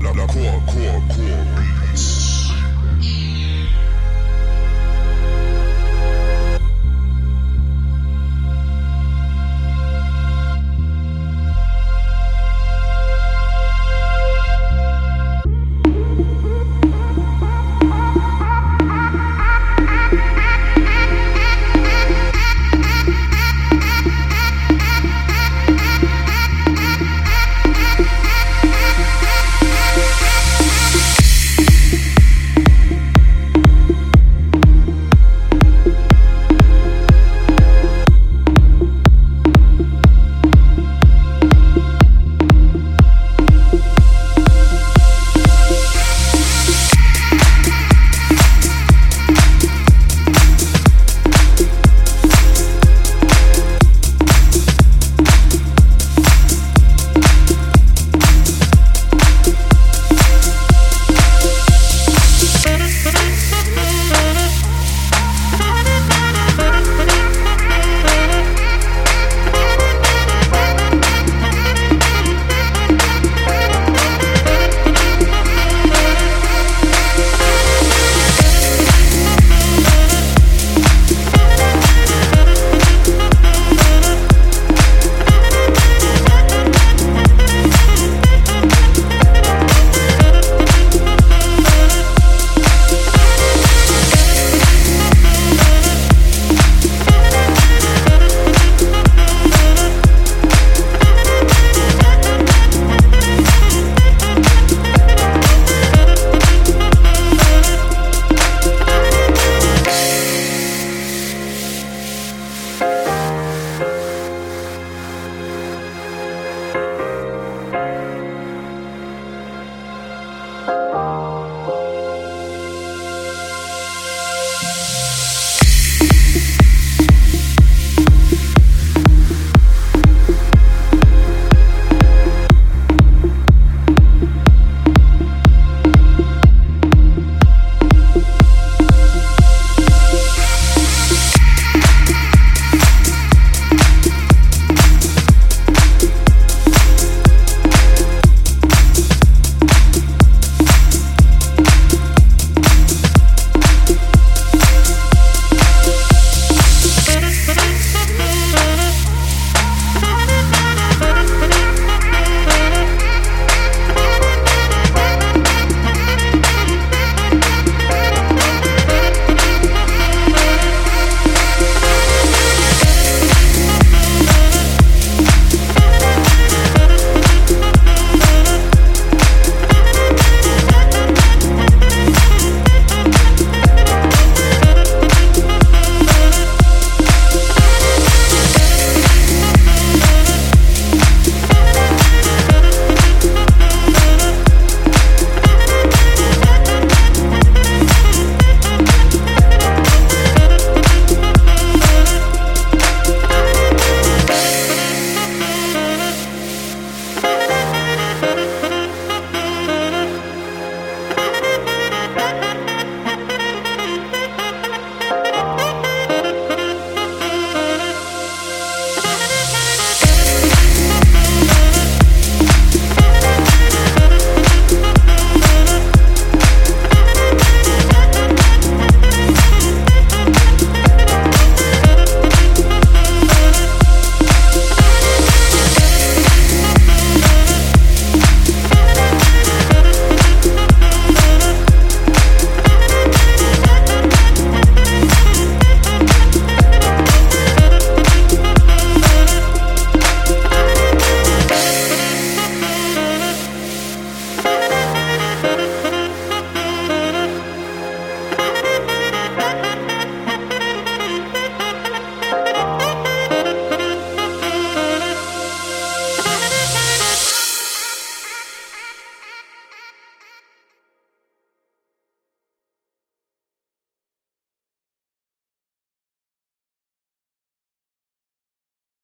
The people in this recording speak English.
la la la core core core beats.